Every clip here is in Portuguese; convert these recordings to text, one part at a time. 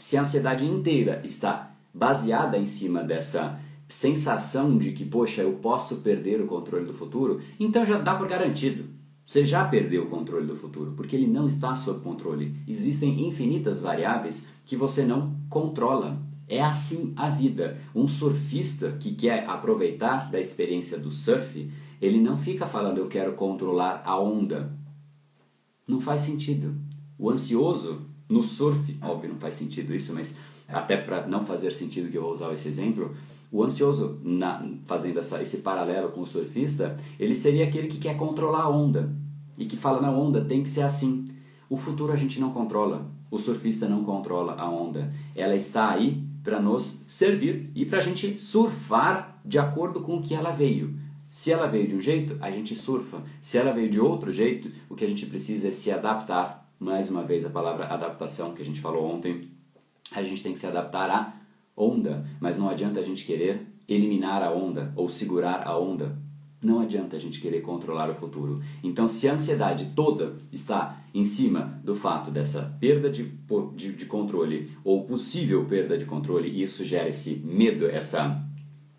se a ansiedade inteira está baseada em cima dessa sensação de que, poxa, eu posso perder o controle do futuro, então já dá por garantido. Você já perdeu o controle do futuro, porque ele não está sob controle. Existem infinitas variáveis que você não controla. É assim a vida. Um surfista que quer aproveitar da experiência do surf, ele não fica falando eu quero controlar a onda. Não faz sentido. O ansioso no surf, óbvio, não faz sentido isso, mas até para não fazer sentido que eu vou usar esse exemplo, o ansioso, na, fazendo essa, esse paralelo com o surfista, ele seria aquele que quer controlar a onda e que fala na onda tem que ser assim. O futuro a gente não controla, o surfista não controla a onda. Ela está aí para nos servir e para a gente surfar de acordo com o que ela veio. Se ela veio de um jeito, a gente surfa. Se ela veio de outro jeito, o que a gente precisa é se adaptar. Mais uma vez a palavra adaptação que a gente falou ontem. A gente tem que se adaptar à onda, mas não adianta a gente querer eliminar a onda ou segurar a onda. Não adianta a gente querer controlar o futuro. Então, se a ansiedade toda está em cima do fato dessa perda de, de, de controle ou possível perda de controle, e isso gera esse medo, essa,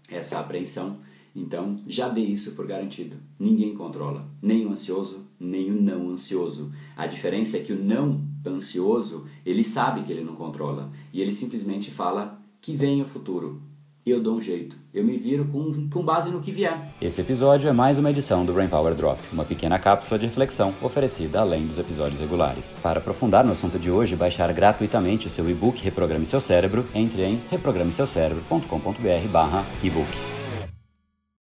essa apreensão, então já dê isso por garantido. Ninguém controla, nem o ansioso, nem o não ansioso. A diferença é que o não ansioso, ele sabe que ele não controla e ele simplesmente fala que vem o futuro. Eu dou um jeito, eu me viro com, com base no que vier. Esse episódio é mais uma edição do Brain Power Drop, uma pequena cápsula de reflexão oferecida além dos episódios regulares. Para aprofundar no assunto de hoje baixar gratuitamente o seu e-book Reprograme Seu Cérebro, entre em reprogrameseucerebro.com.br/ebook.